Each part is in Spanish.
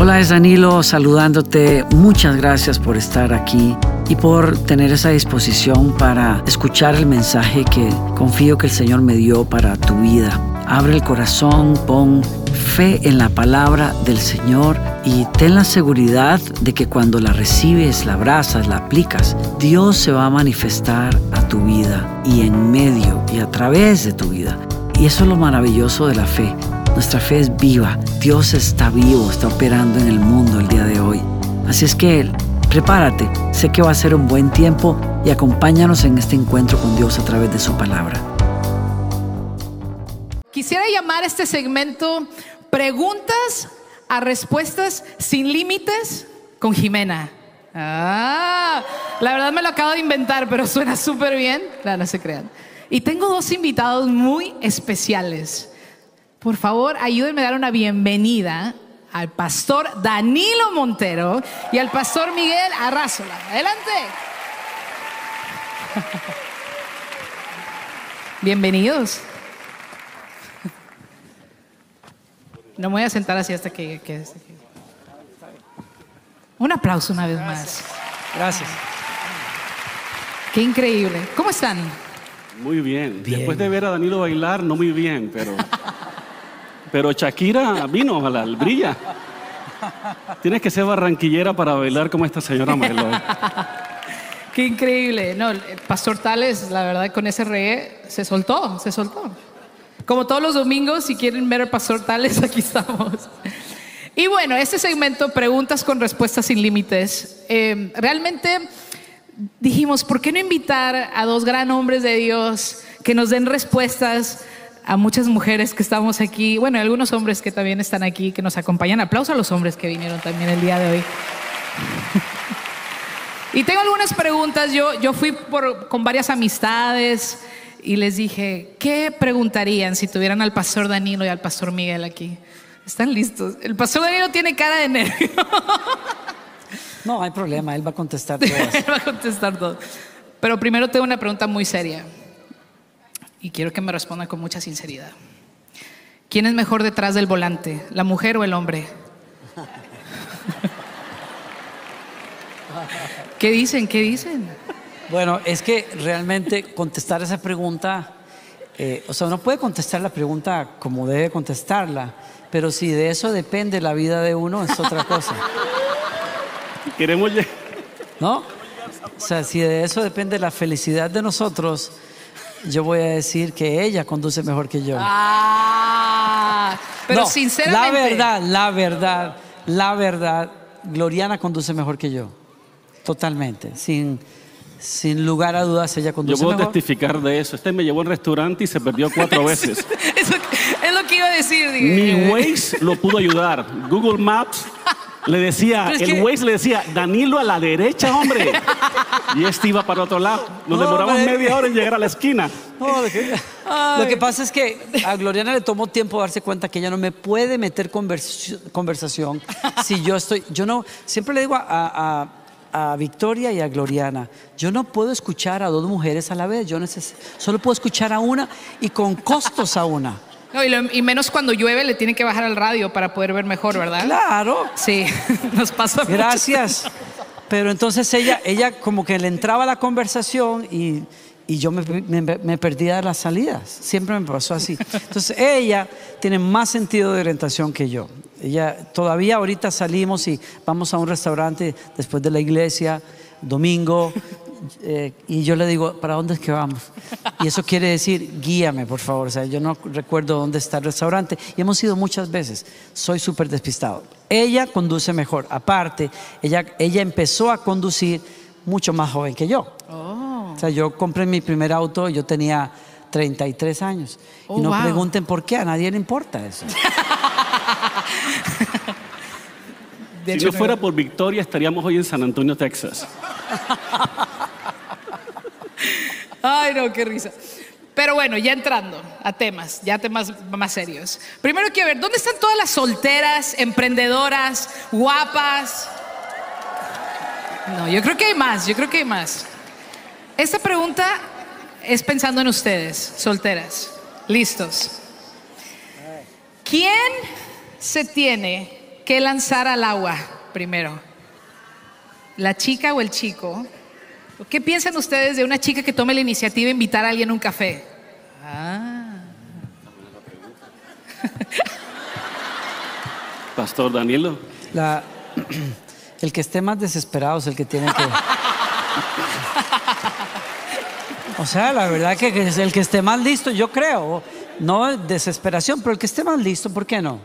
Hola, es Danilo saludándote. Muchas gracias por estar aquí y por tener esa disposición para escuchar el mensaje que confío que el Señor me dio para tu vida. Abre el corazón, pon fe en la palabra del Señor y ten la seguridad de que cuando la recibes, la abrazas, la aplicas, Dios se va a manifestar a tu vida y en medio y a través de tu vida. Y eso es lo maravilloso de la fe nuestra fe es viva. Dios está vivo, está operando en el mundo el día de hoy. Así es que prepárate. Sé que va a ser un buen tiempo y acompáñanos en este encuentro con Dios a través de su palabra. Quisiera llamar este segmento Preguntas a Respuestas sin Límites con Jimena. Ah, la verdad me lo acabo de inventar, pero suena súper bien. No, no se crean. Y tengo dos invitados muy especiales. Por favor, ayúdenme a dar una bienvenida al pastor Danilo Montero y al pastor Miguel Arrazola. Adelante. Bienvenidos. No me voy a sentar así hasta que... Un aplauso una vez más. Gracias. Qué increíble. ¿Cómo están? Muy bien. Después de ver a Danilo bailar, no muy bien, pero... Pero Shakira vino, ojalá, brilla. Tienes que ser barranquillera para bailar como esta señora bailó. Qué increíble. No, Pastor Tales, la verdad, con ese reggae se soltó, se soltó. Como todos los domingos, si quieren ver al Pastor Tales, aquí estamos. Y bueno, este segmento, preguntas con respuestas sin límites, eh, realmente dijimos, ¿por qué no invitar a dos gran hombres de Dios que nos den respuestas a muchas mujeres que estamos aquí, bueno, algunos hombres que también están aquí, que nos acompañan. Aplauso a los hombres que vinieron también el día de hoy. y tengo algunas preguntas. Yo, yo fui por, con varias amistades y les dije, ¿qué preguntarían si tuvieran al pastor Danilo y al pastor Miguel aquí? ¿Están listos? El pastor Danilo tiene cara de nervio. no, hay problema, él va a contestar todo. él va a contestar todo. Pero primero tengo una pregunta muy seria y quiero que me responda con mucha sinceridad. ¿Quién es mejor detrás del volante, la mujer o el hombre? ¿Qué dicen? ¿Qué dicen? Bueno, es que realmente contestar esa pregunta, eh, o sea, uno puede contestar la pregunta como debe contestarla, pero si de eso depende la vida de uno, es otra cosa. Queremos ¿No? O sea, si de eso depende la felicidad de nosotros, yo voy a decir que ella conduce mejor que yo. Ah, pero sinceramente. La verdad, la verdad, la verdad, Gloriana conduce mejor que yo. Totalmente. Sin, sin lugar a dudas, ella conduce mejor. Yo puedo testificar de eso. Este me llevó al restaurante y se perdió cuatro veces. es lo que iba a decir. Mi Waze lo pudo ayudar. Google Maps le decía, el Waze le decía, Danilo a la derecha, hombre. y este iba para otro lado. Nos demoramos media hora en llegar a la esquina. lo que pasa es que a Gloriana le tomó tiempo darse cuenta que ella no me puede meter conversación si yo estoy. Yo no. Siempre le digo a, Victoria y a Gloriana, yo no puedo escuchar a dos mujeres a la vez. Yo solo puedo escuchar a una y con costos a una. No, y, menos cuando llueve le tiene que bajar al radio para poder ver mejor, ¿verdad? Claro. Sí, nos pasa. Gracias. Pero entonces ella, ella como que le entraba a la conversación y, yo me, me, perdía de las salidas. Siempre me pasó así. Entonces ella tiene más sentido de orientación que yo. Ella todavía ahorita salimos y vamos a un restaurante después de la iglesia, domingo, eh, y yo le digo, ¿para dónde es que vamos? Y eso quiere decir, guíame, por favor. O sea, yo no recuerdo dónde está el restaurante. Y hemos ido muchas veces. Soy súper despistado. Ella conduce mejor. Aparte, ella, ella empezó a conducir mucho más joven que yo. Oh. O sea, yo compré mi primer auto, yo tenía 33 años. y no oh, pregunten por qué, a nadie le importa eso. si no fuera por Victoria, estaríamos hoy en San Antonio, Texas. Ay, no, qué risa. Pero bueno, ya entrando a temas, ya temas más serios. Primero quiero ver, ¿dónde están todas las solteras, emprendedoras, guapas? No, yo creo que hay más, yo creo que hay más. Esta pregunta es pensando en ustedes, solteras. Listos. ¿Quién se tiene que lanzar al agua primero? ¿La chica o el chico? ¿Qué piensan ustedes de una chica que tome la iniciativa de invitar a alguien a un café? Ah. Pastor Danilo. La- el que esté más desesperado es el que tiene que. O sea, la verdad que es el que esté más listo, yo creo. No desesperación, pero el que esté más listo, ¿por qué no?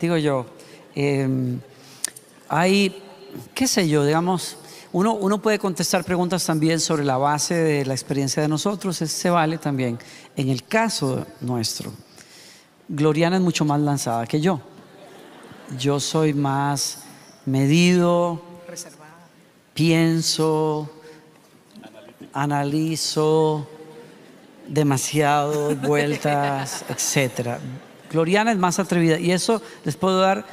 Digo yo. eh, hay, qué sé yo, digamos, uno, uno puede contestar preguntas también sobre la base de la experiencia de nosotros, eso se vale también. En el caso nuestro, Gloriana es mucho más lanzada que yo. Yo soy más medido, pienso, analizo demasiado vueltas, etcétera. Gloriana es más atrevida y eso les puedo dar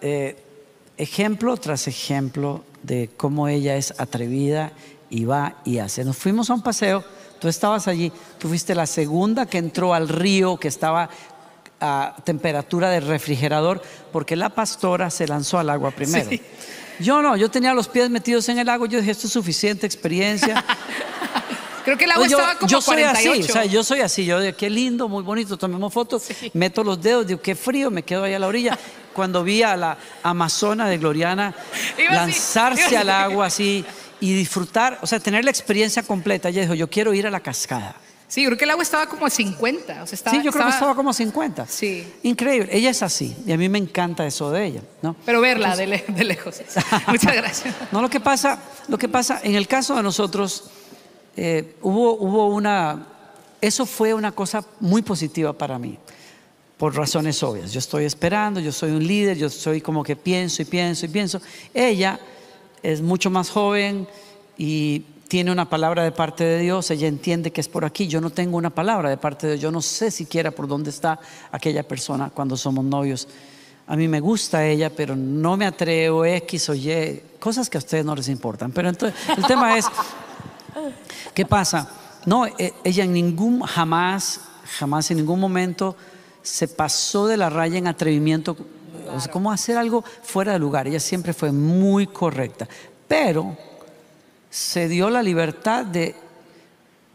eh, ejemplo tras ejemplo de cómo ella es atrevida y va y hace. Nos fuimos a un paseo, tú estabas allí, tú fuiste la segunda que entró al río que estaba a temperatura de refrigerador porque la pastora se lanzó al agua primero. Sí. Yo no, yo tenía los pies metidos en el agua, yo dije, esto es suficiente experiencia. Creo que el agua yo, estaba como yo soy 48. así, o sea, yo soy así, yo digo, qué lindo, muy bonito, tomemos fotos, meto los dedos, digo, qué frío, me quedo ahí a la orilla. Cuando vi a la amazona de Gloriana Iba lanzarse al agua así y disfrutar, o sea, tener la experiencia completa, ella dijo, yo quiero ir a la cascada. Sí, creo que el agua estaba como a 50. O sea, estaba, sí, yo creo que estaba como 50. Sí. Increíble, ella es así y a mí me encanta eso de ella, ¿no? Pero verla de, le- de lejos. Muchas gracias. No, lo que pasa, lo que pasa, en el caso de nosotros, eh, hubo, hubo una, eso fue una cosa muy positiva para mí, por razones obvias. Yo estoy esperando, yo soy un líder, yo soy como que pienso y pienso y pienso. Ella es mucho más joven y tiene una palabra de parte de Dios, ella entiende que es por aquí, yo no tengo una palabra de parte de Dios, yo no sé siquiera por dónde está aquella persona cuando somos novios. A mí me gusta ella, pero no me atrevo X o Y, cosas que a ustedes no les importan. Pero entonces, el tema es, ¿qué pasa? No, e- ella en ningún, jamás, jamás en ningún momento se pasó de la raya en atrevimiento, o sea, como hacer algo fuera de lugar. Ella siempre fue muy correcta, pero se dio la libertad de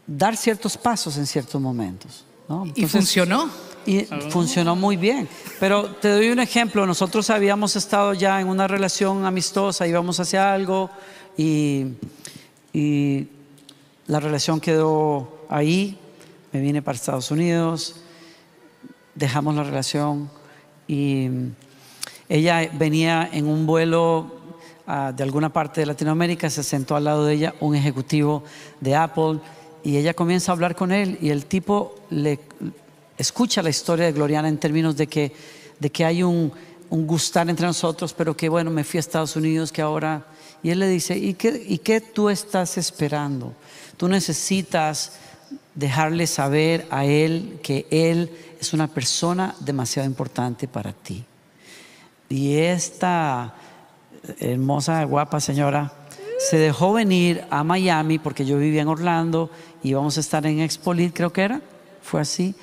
dar ciertos pasos en ciertos momentos. ¿no? Y funcionó. y funcionó muy bien. Pero te doy un ejemplo. Nosotros habíamos estado ya en una relación amistosa, íbamos hacia algo y, y la relación quedó ahí. Me vine para Estados Unidos, dejamos la relación y ella venía en un vuelo ah, de alguna parte de Latinoamérica, se sentó al lado de ella un ejecutivo de Apple y ella comienza a hablar con él y el tipo le escucha la historia de Gloriana en términos de que, de que hay un, un gustar entre nosotros, pero que bueno, me fui a Estados Unidos, que ahora... Y él le dice, ¿y qué, ¿y qué tú estás esperando? Tú necesitas dejarle saber a él que él es una persona demasiado importante para ti. Y esta hermosa, guapa señora se dejó venir a Miami porque yo vivía en Orlando y íbamos a estar en Expolit, creo que era, fue así,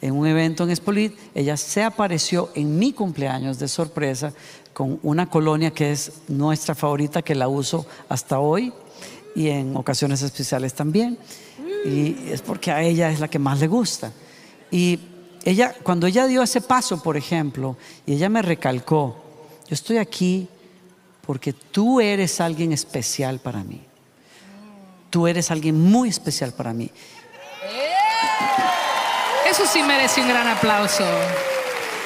en un evento en Expolit. Ella se apareció en mi cumpleaños de sorpresa con una colonia que es nuestra favorita, que la uso hasta hoy y en ocasiones especiales también. Y es porque a ella es la que más le gusta. Y ella, cuando ella dio ese paso, por ejemplo, y ella me recalcó, yo estoy aquí porque tú eres alguien especial para mí. Tú eres alguien muy especial para mí. Eso sí merece un gran aplauso.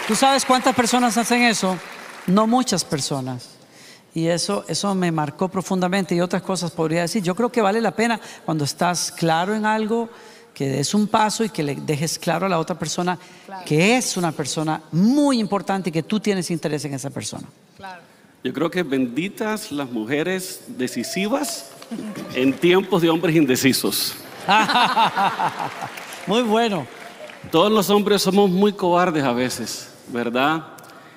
¿Tú sabes cuántas personas hacen eso? No muchas personas. Y eso, eso me marcó profundamente y otras cosas podría decir. Yo creo que vale la pena cuando estás claro en algo, que des un paso y que le dejes claro a la otra persona que es una persona muy importante y que tú tienes interés en esa persona. Yo creo que benditas las mujeres decisivas en tiempos de hombres indecisos. Muy bueno. Todos los hombres somos muy cobardes a veces, ¿verdad?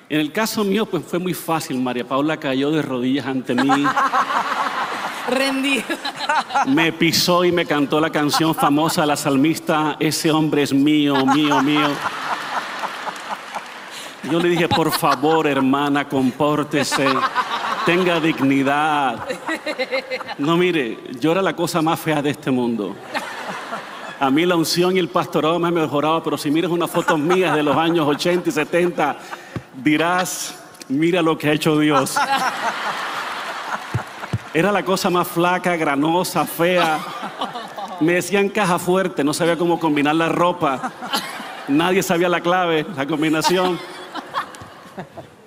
En el caso mío, pues fue muy fácil. María Paula cayó de rodillas ante mí, Rendido. me pisó y me cantó la canción famosa la salmista, ese hombre es mío, mío, mío. Yo le dije, por favor, hermana, compórtese, tenga dignidad. No, mire, yo era la cosa más fea de este mundo. A mí la unción y el pastorado me han mejorado, pero si miras unas fotos mías de los años 80 y 70, dirás, mira lo que ha hecho Dios. Era la cosa más flaca, granosa, fea. Me decían caja fuerte, no sabía cómo combinar la ropa. Nadie sabía la clave, la combinación.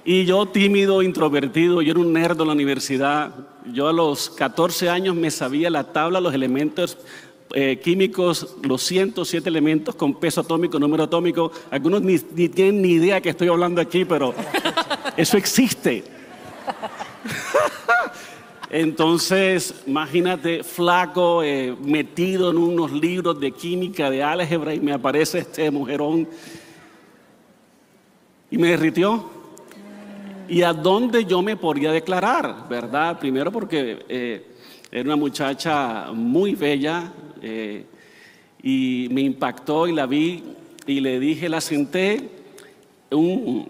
Y yo tímido, introvertido, yo era un nerd en la universidad. Yo a los 14 años me sabía la tabla, los elementos eh, químicos, los 107 elementos con peso atómico, número atómico. Algunos ni, tienen ni idea que estoy hablando aquí, pero eso existe. Entonces, imagínate, flaco, eh, metido en unos libros de química, de álgebra, y me aparece este mujerón y me derritió. ¿Y a dónde yo me podía declarar? ¿Verdad? Primero porque eh, era una muchacha muy bella eh, y me impactó y la vi y le dije, la senté un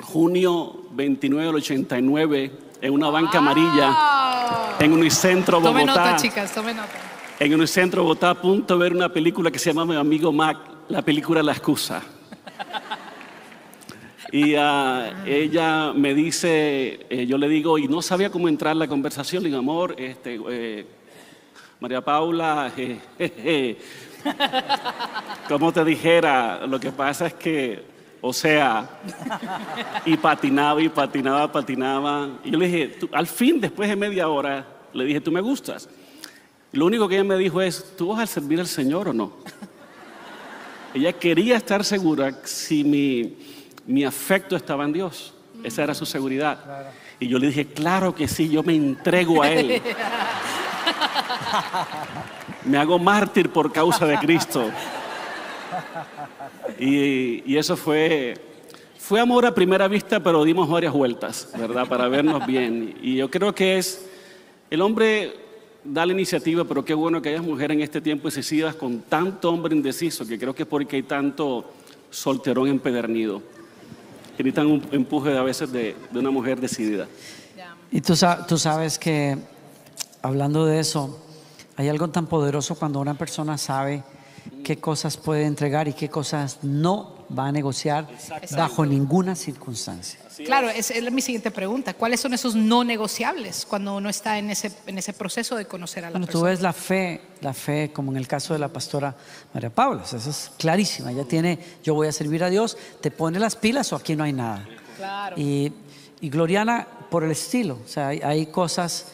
junio 29 del 89 en una banca amarilla en Unicentro Bogotá. Tome nota, chicas, tome nota. En Unicentro Bogotá, a punto de ver una película que se llama Mi amigo Mac, la película La excusa. Y ah, ella me dice, eh, yo le digo, y no sabía cómo entrar en la conversación, le digo, amor, este, eh, María Paula, eh, como te dijera, lo que pasa es que o sea, y patinaba y patinaba, patinaba. Y yo le dije, al fin, después de media hora, le dije, tú me gustas. lo único que ella me dijo es, ¿tú vas a servir al Señor o no? ella quería estar segura si mi, mi afecto estaba en Dios. Esa era su seguridad. Y yo le dije, claro que sí, yo me entrego a Él. me hago mártir por causa de Cristo. Y, eso fue, fue amor a primera vista, pero dimos varias vueltas, ¿verdad? Para vernos bien. Y yo creo que es, el hombre da la iniciativa, pero qué bueno que haya mujeres en este tiempo excesivas con tanto hombre indeciso, que creo que es porque hay tanto solterón empedernido. Necesitan un empuje a veces de, una mujer decidida. Y tú sabes que, hablando de eso, hay algo tan poderoso cuando una persona sabe qué cosas puede entregar y qué cosas no va a negociar bajo ninguna circunstancia. Claro, es, es, mi siguiente pregunta. ¿Cuáles son esos no negociables cuando uno está en ese, en ese proceso de conocer a la bueno, persona? Tú ves la fe, la fe como en el caso de la pastora María Paula, eso es clarísima. Ella tiene, yo voy a servir a Dios, te pone las pilas o aquí no hay nada. Claro. Y, y Gloriana por el estilo, o sea, hay, hay cosas,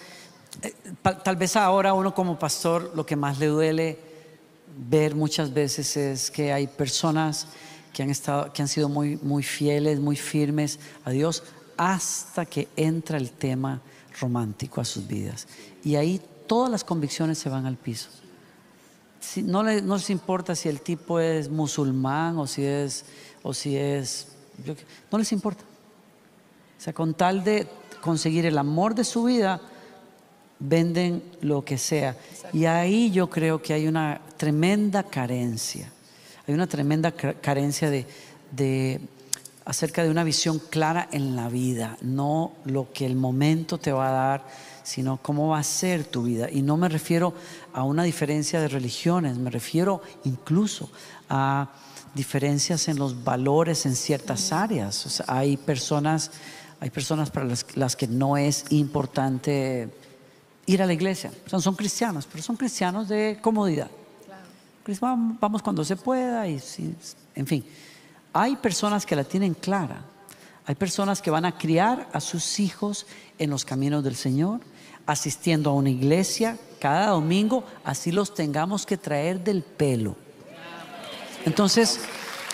eh, tal vez ahora uno como pastor lo que más le duele ver muchas veces es que hay personas que han, estado, que han sido muy, muy fieles, muy firmes a Dios, hasta que entra el tema romántico a sus vidas. Y ahí todas las convicciones se van al piso. No, no, les, importa si el tipo es musulmán o si es, o si es, no les importa. O sea, con tal de conseguir el amor de su vida, venden lo que sea. Y ahí yo creo que hay una tremenda carencia. Hay una tremenda carencia de, de, acerca de una visión clara en la vida, no lo que el momento te va a dar, sino cómo va a ser tu vida. Y no me refiero a una diferencia de religiones, me refiero incluso a diferencias en los valores en ciertas áreas. hay personas, hay personas para las, las que no es importante ir a la iglesia. Son, son cristianos, pero son cristianos de comodidad. Claro. Vamos cuando se pueda y en fin. Hay personas que la tienen clara. Hay personas que van a criar a sus hijos en los caminos del Señor, asistiendo a una iglesia cada domingo, así los tengamos que traer del pelo. Entonces,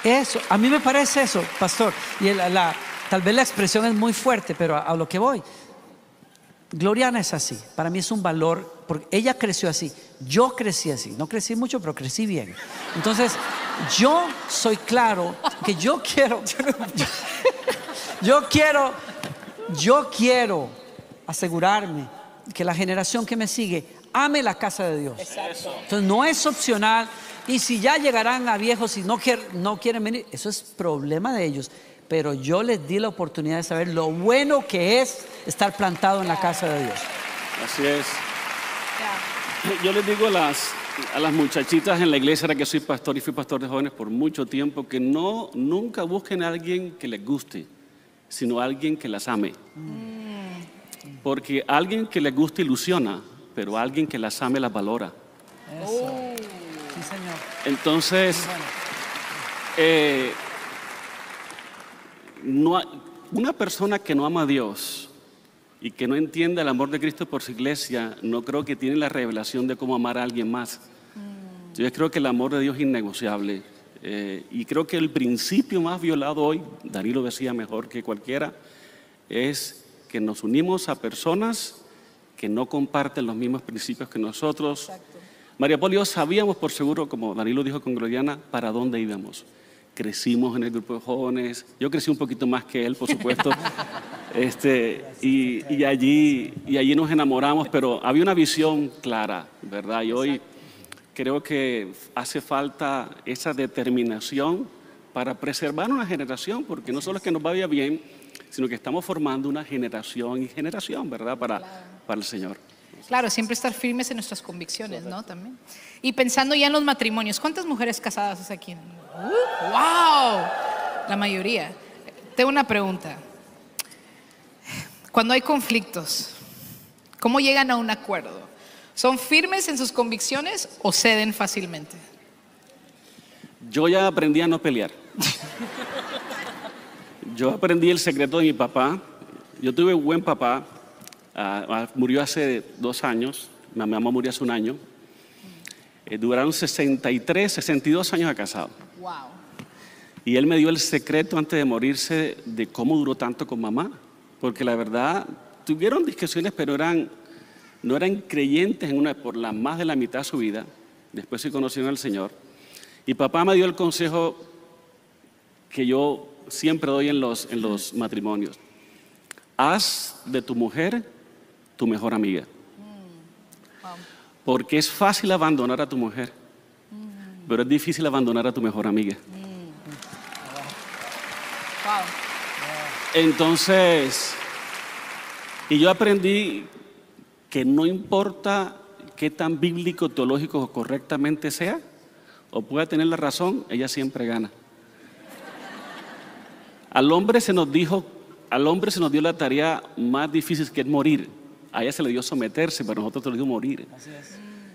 eso, a mí me parece eso, pastor. Y la, tal vez la expresión es muy fuerte, pero a, a lo que voy. Gloriana es así. Para mí es un valor, porque ella creció así. Yo crecí así. No crecí mucho, pero crecí bien. Entonces, yo soy claro que yo quiero, yo quiero, yo quiero asegurarme que la generación que me sigue ame la casa de Dios. Entonces, no es opcional. Y si ya llegarán a viejos y no, no quieren venir, eso es problema de ellos. Pero yo les di la oportunidad de saber lo bueno que es estar plantado en la casa de Dios. Así es. Yo les digo a las, a las muchachitas en la iglesia, ahora que soy pastor y fui pastor de jóvenes por mucho tiempo, que no, nunca busquen a alguien que les guste, sino a alguien que las ame. Porque alguien que les guste ilusiona, pero alguien que las ame las valora. Sí, señor. Entonces, eh, no una persona que no ama a Dios y que no entiende el amor de Cristo por su iglesia, no creo que tiene la revelación de cómo amar a alguien más. Yo creo que el amor de Dios es innegociable. eh, y creo que el principio más violado hoy, Danilo decía mejor que cualquiera, es que nos unimos a personas que no comparten los mismos principios que nosotros. María yo sabíamos por seguro, como Danilo dijo con Gloriana, para dónde íbamos. Crecimos en el grupo de jóvenes. Yo crecí un poquito más que él, por supuesto. este, y, y allí, y allí nos enamoramos, pero había una visión clara, ¿verdad? Y hoy creo que hace falta esa determinación para preservar una generación, porque no solo es que nos vaya bien, sino que estamos formando una generación y generación, ¿verdad? Para, para el Señor. Claro, siempre estar firmes en nuestras convicciones, ¿no? También. Y pensando ya en los matrimonios, ¿cuántas mujeres casadas es aquí? ¡Wow! La mayoría. Tengo una pregunta. Cuando hay conflictos, ¿cómo llegan a un acuerdo? ¿Son firmes en sus convicciones o ceden fácilmente? Yo ya aprendí a no pelear. Yo aprendí el secreto de mi papá. Yo tuve un buen papá. ah, ah, murió hace dos años. Mi mamá murió hace un año. Eh, duraron 63, 62 años de casado. ¡Wow! Y él me dio el secreto antes de morirse de cómo duró tanto con mamá. Porque la verdad, tuvieron discusiones, pero eran, no eran creyentes en una, por la más de la mitad de su vida. Después se conocieron al Señor. Y papá me dio el consejo que yo siempre doy en los, en los matrimonios. Haz de tu mujer tu mejor amiga. Porque es fácil abandonar a tu mujer, pero es difícil abandonar a tu mejor amiga. Entonces, y yo aprendí que no importa qué tan bíblico, teológico o correctamente sea, o pueda tener la razón, ella siempre gana. Al hombre se nos dijo, al hombre se nos dio la tarea más difícil que es morir. A ella se le dio someterse, pero a nosotros se le dio morir.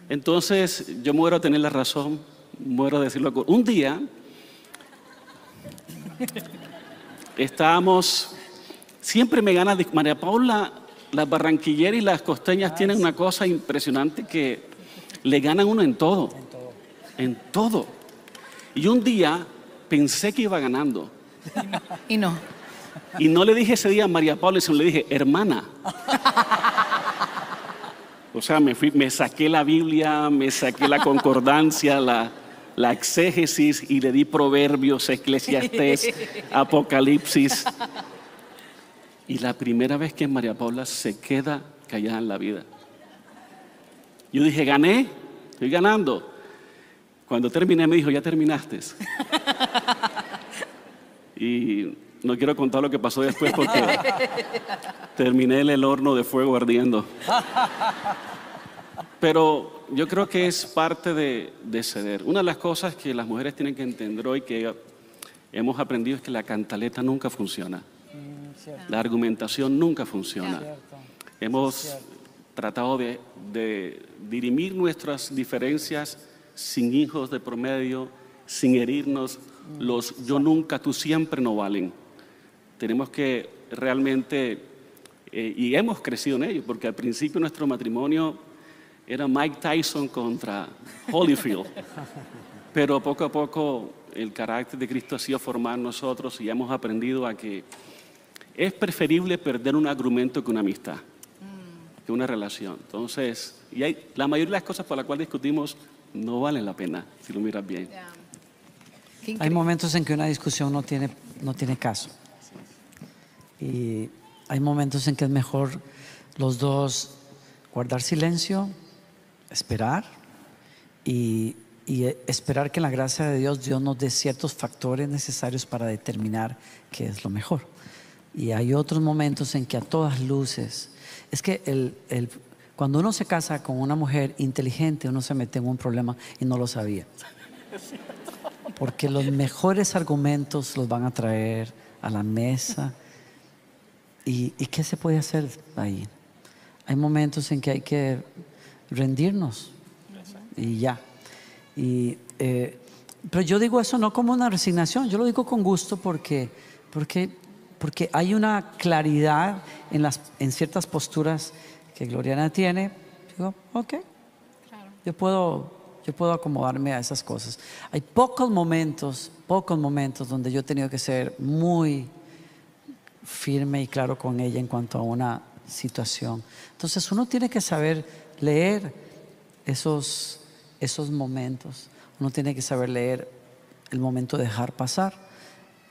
Entonces, yo muero a tener la razón, muero a decirlo. Un día estábamos, siempre me gana, María Paula, las barranquilleras y las costeñas tienen una cosa impresionante que le ganan uno en todo, en todo. Y un día pensé que iba ganando Y no. y no le dije ese día a María Paula, sino le dije, hermana. O sea, me, fui, me saqué la Biblia, me saqué la concordancia, la, la exégesis y le di proverbios, eclesiastés, apocalipsis. Y la primera vez que María Paula se queda callada en la vida. Yo dije, gané, estoy ganando. Cuando terminé me dijo, ya terminaste. Y no quiero contar lo que pasó después porque terminé en el horno de fuego ardiendo. Pero yo creo que es parte de, de ceder. Una de las cosas que las mujeres tienen que entender hoy que hemos aprendido es que la cantaleta nunca funciona. La argumentación nunca funciona. Hemos tratado de, de dirimir nuestras diferencias sin hijos de promedio, sin herirnos. Los yo nunca, tú siempre no valen. Tenemos que realmente, eh, y hemos crecido en ello, porque al principio nuestro matrimonio era Mike Tyson contra Holyfield. Pero poco a poco el carácter de Cristo ha sido formado en nosotros y hemos aprendido a que es preferible perder un argumento que una amistad, que una relación. Entonces, y hay, la mayoría de las cosas por las cuales discutimos no valen la pena, si lo miras bien. Hay momentos en que una discusión no tiene, no tiene caso. Y hay momentos en que es mejor los dos guardar silencio, esperar y y esperar que en la gracia de Dios Dios nos dé ciertos factores necesarios para determinar qué es lo mejor. Y hay otros momentos en que a todas luces, es que el, el- cuando uno se casa con una mujer inteligente, uno se mete en un problema y no lo sabía. Porque los mejores argumentos los van a traer a la mesa. ¿Y, y qué se puede hacer ahí? Hay momentos en que hay que rendirnos y ya. Y, eh, pero yo digo eso no como una resignación, yo lo digo con gusto porque, porque, porque hay una claridad en, las, en ciertas posturas que Gloriana tiene. Digo, ok, yo puedo, yo puedo acomodarme a esas cosas. Hay pocos momentos, pocos momentos donde yo he tenido que ser muy firme y claro con ella en cuanto a una situación. Entonces uno tiene que saber leer esos, esos momentos. Uno tiene que saber leer el momento de dejar pasar.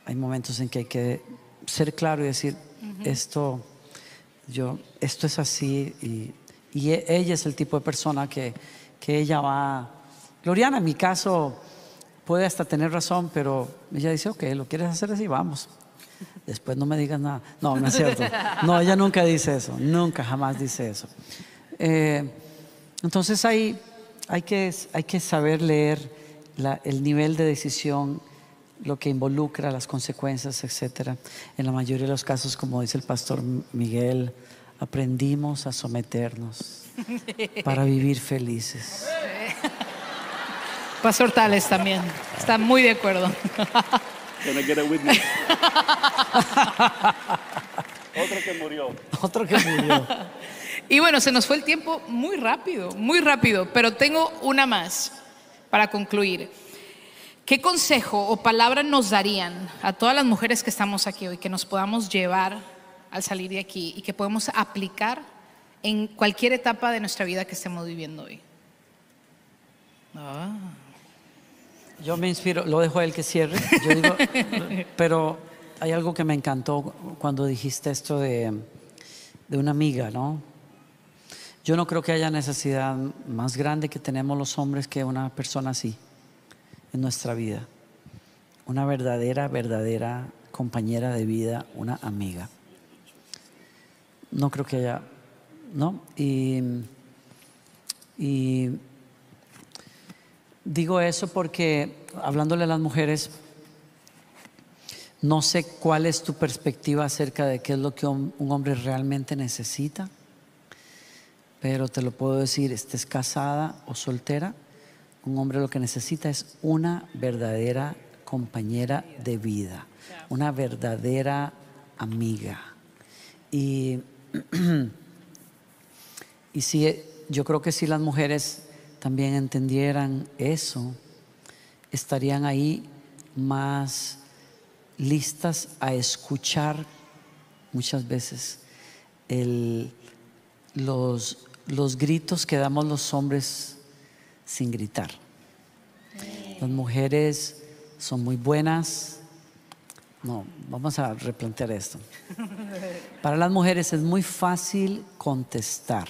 Hay momentos en que hay que ser claro y decir, esto, yo, esto es así. Y, y e- ella es el tipo de persona que, que ella va... Gloriana, en mi caso, puede hasta tener razón, pero ella dice, ok, lo quieres hacer así, vamos. Después no me digas nada. No, no es cierto. No, ella nunca dice eso. Nunca, jamás dice eso. Eh, entonces hay, hay, que, hay que saber leer la- el nivel de decisión, lo que involucra, las consecuencias, etc. En la mayoría de los casos, como dice el pastor Miguel, aprendimos a someternos para vivir felices. Pastor Tales también. Está muy de acuerdo. Can I get a witness? Otro que murió. Otro que murió. Y bueno, se nos fue el tiempo muy rápido, muy rápido, pero tengo una más para concluir. ¿Qué consejo o palabra nos darían a todas las mujeres que estamos aquí hoy que nos podamos llevar al salir de aquí y que podemos aplicar en cualquier etapa de nuestra vida que estemos viviendo hoy? Ah. Yo me inspiro, lo dejo a él que cierre. Yo digo, pero hay algo que me encantó cuando dijiste esto de, de una amiga, ¿no? Yo no creo que haya necesidad más grande que tenemos los hombres que una persona así en nuestra vida. Una verdadera, verdadera compañera de vida, una amiga. No creo que haya, ¿no? Y, Digo eso porque, hablándole a las mujeres, no sé cuál es tu perspectiva acerca de qué es lo que un hombre realmente necesita, pero te lo puedo decir, estés casada o soltera, un hombre lo que necesita es una verdadera compañera de vida, una verdadera amiga. Y, y si, yo creo que si las mujeres también entendieran eso, estarían ahí más listas a escuchar muchas veces el- los, los gritos que damos los hombres sin gritar. Las mujeres son muy buenas. No, vamos a replantear esto. Para las mujeres es muy fácil contestar.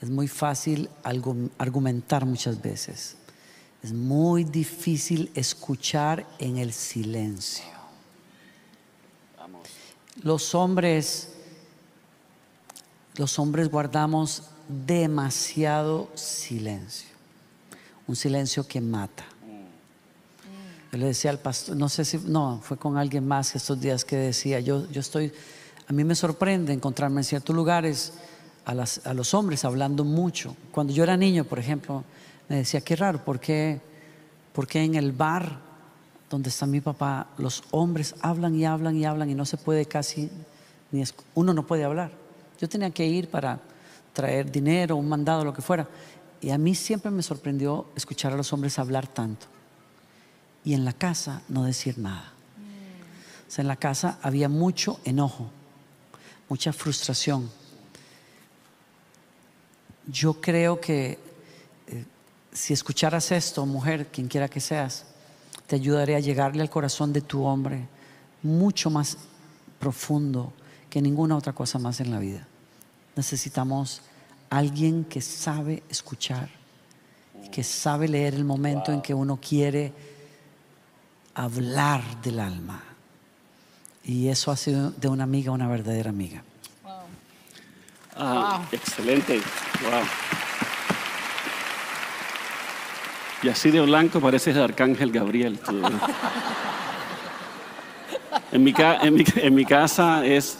Es muy fácil argumentar muchas veces. Es muy difícil escuchar en el silencio. Los hombres, los hombres guardamos demasiado silencio. Un silencio que mata. Yo le decía al pastor, no sé si, no, fue con alguien más estos días que decía, yo, yo estoy, a mí me sorprende encontrarme en ciertos lugares a, los hombres hablando mucho. Cuando yo era niño, por ejemplo, me decía, qué raro, ¿por qué, en el bar donde está mi papá los hombres hablan y hablan y hablan y no se puede casi, ni uno no puede hablar? Yo tenía que ir para traer dinero, un mandado, lo que fuera. Y a mí siempre me sorprendió escuchar a los hombres hablar tanto y en la casa no decir nada. O sea, en la casa había mucho enojo, mucha frustración. Yo creo que eh, si escucharas esto, mujer, quien quiera que seas, te ayudaré a llegarle al corazón de tu hombre mucho más profundo que ninguna otra cosa más en la vida. Necesitamos alguien que sabe escuchar que sabe leer el momento en que uno quiere hablar del alma. Y eso ha sido de una amiga una verdadera amiga. Ah, excelente. Wow. Y así de blanco pareces el arcángel Gabriel. En mi, en, mi, casa es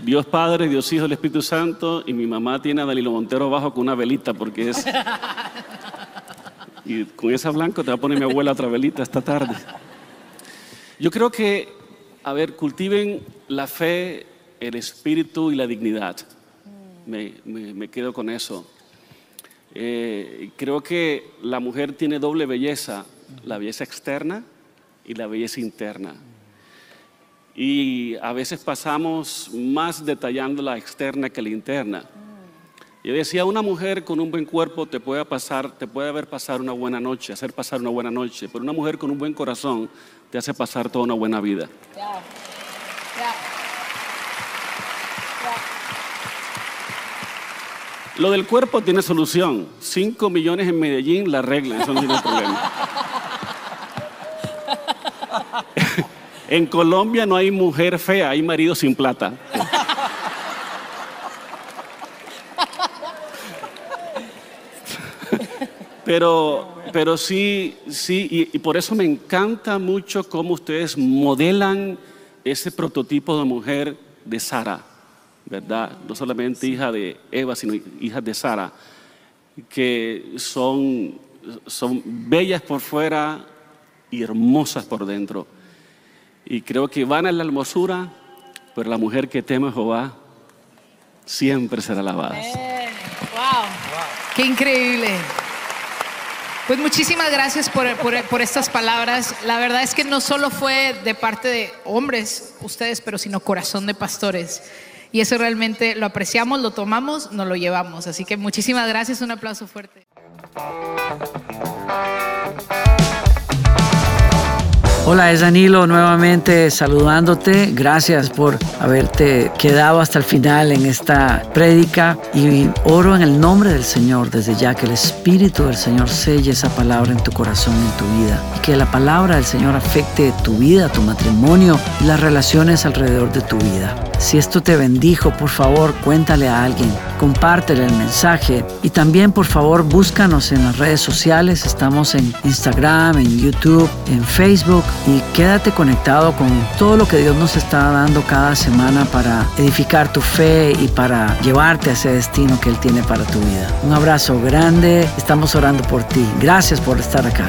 Dios Padre, Dios Hijo, el Espíritu Santo y mi mamá tiene a Dalilo Montero abajo con una velita porque es... Y con esa blanco te va a poner mi abuela otra velita esta tarde. Yo creo que, a ver, cultiven la fe, el espíritu y la dignidad. Me, me, quedo con eso. Eh, creo que la mujer tiene doble belleza, la belleza externa y la belleza interna. Y a veces pasamos más detallando la externa que la interna. Yo decía, una mujer con un buen cuerpo te puede pasar, te puede haber pasar una buena noche, hacer pasar una buena noche, pero una mujer con un buen corazón te hace pasar toda una buena vida. Lo del cuerpo tiene solución. Cinco millones en Medellín la arreglan, eso no tiene problema. en Colombia no hay mujer fea, hay marido sin plata. Pero, pero sí, sí, y, por eso me encanta mucho cómo ustedes modelan ese prototipo de mujer de Sara, ¿verdad? No solamente hija de Eva, sino hija de Sara, que son, son bellas por fuera y hermosas por dentro. Y creo que van a la hermosura, pero la mujer que teme a Jehová siempre será alabada. Wow. Qué increíble. Pues muchísimas gracias por, por, estas palabras. La verdad es que no solo fue de parte de hombres, ustedes, pero sino corazón de pastores. Y eso realmente lo apreciamos, lo tomamos, nos lo llevamos. Así que muchísimas gracias, un aplauso fuerte. Hola, es Danilo nuevamente saludándote. Gracias por haberte quedado hasta el final en esta prédica y oro en el nombre del Señor desde ya que el Espíritu del Señor selle esa palabra en tu corazón, en tu vida y que la palabra del Señor afecte tu vida, tu matrimonio y las relaciones alrededor de tu vida. Si esto te bendijo, por favor, cuéntale a alguien, compártele el mensaje y también, por favor, búscanos en las redes sociales. Estamos en Instagram, en YouTube, en Facebook y quédate conectado con todo lo que Dios nos está dando cada semana para edificar tu fe y para llevarte a ese destino que Él tiene para tu vida. Un abrazo grande, estamos orando por ti. Gracias por estar acá.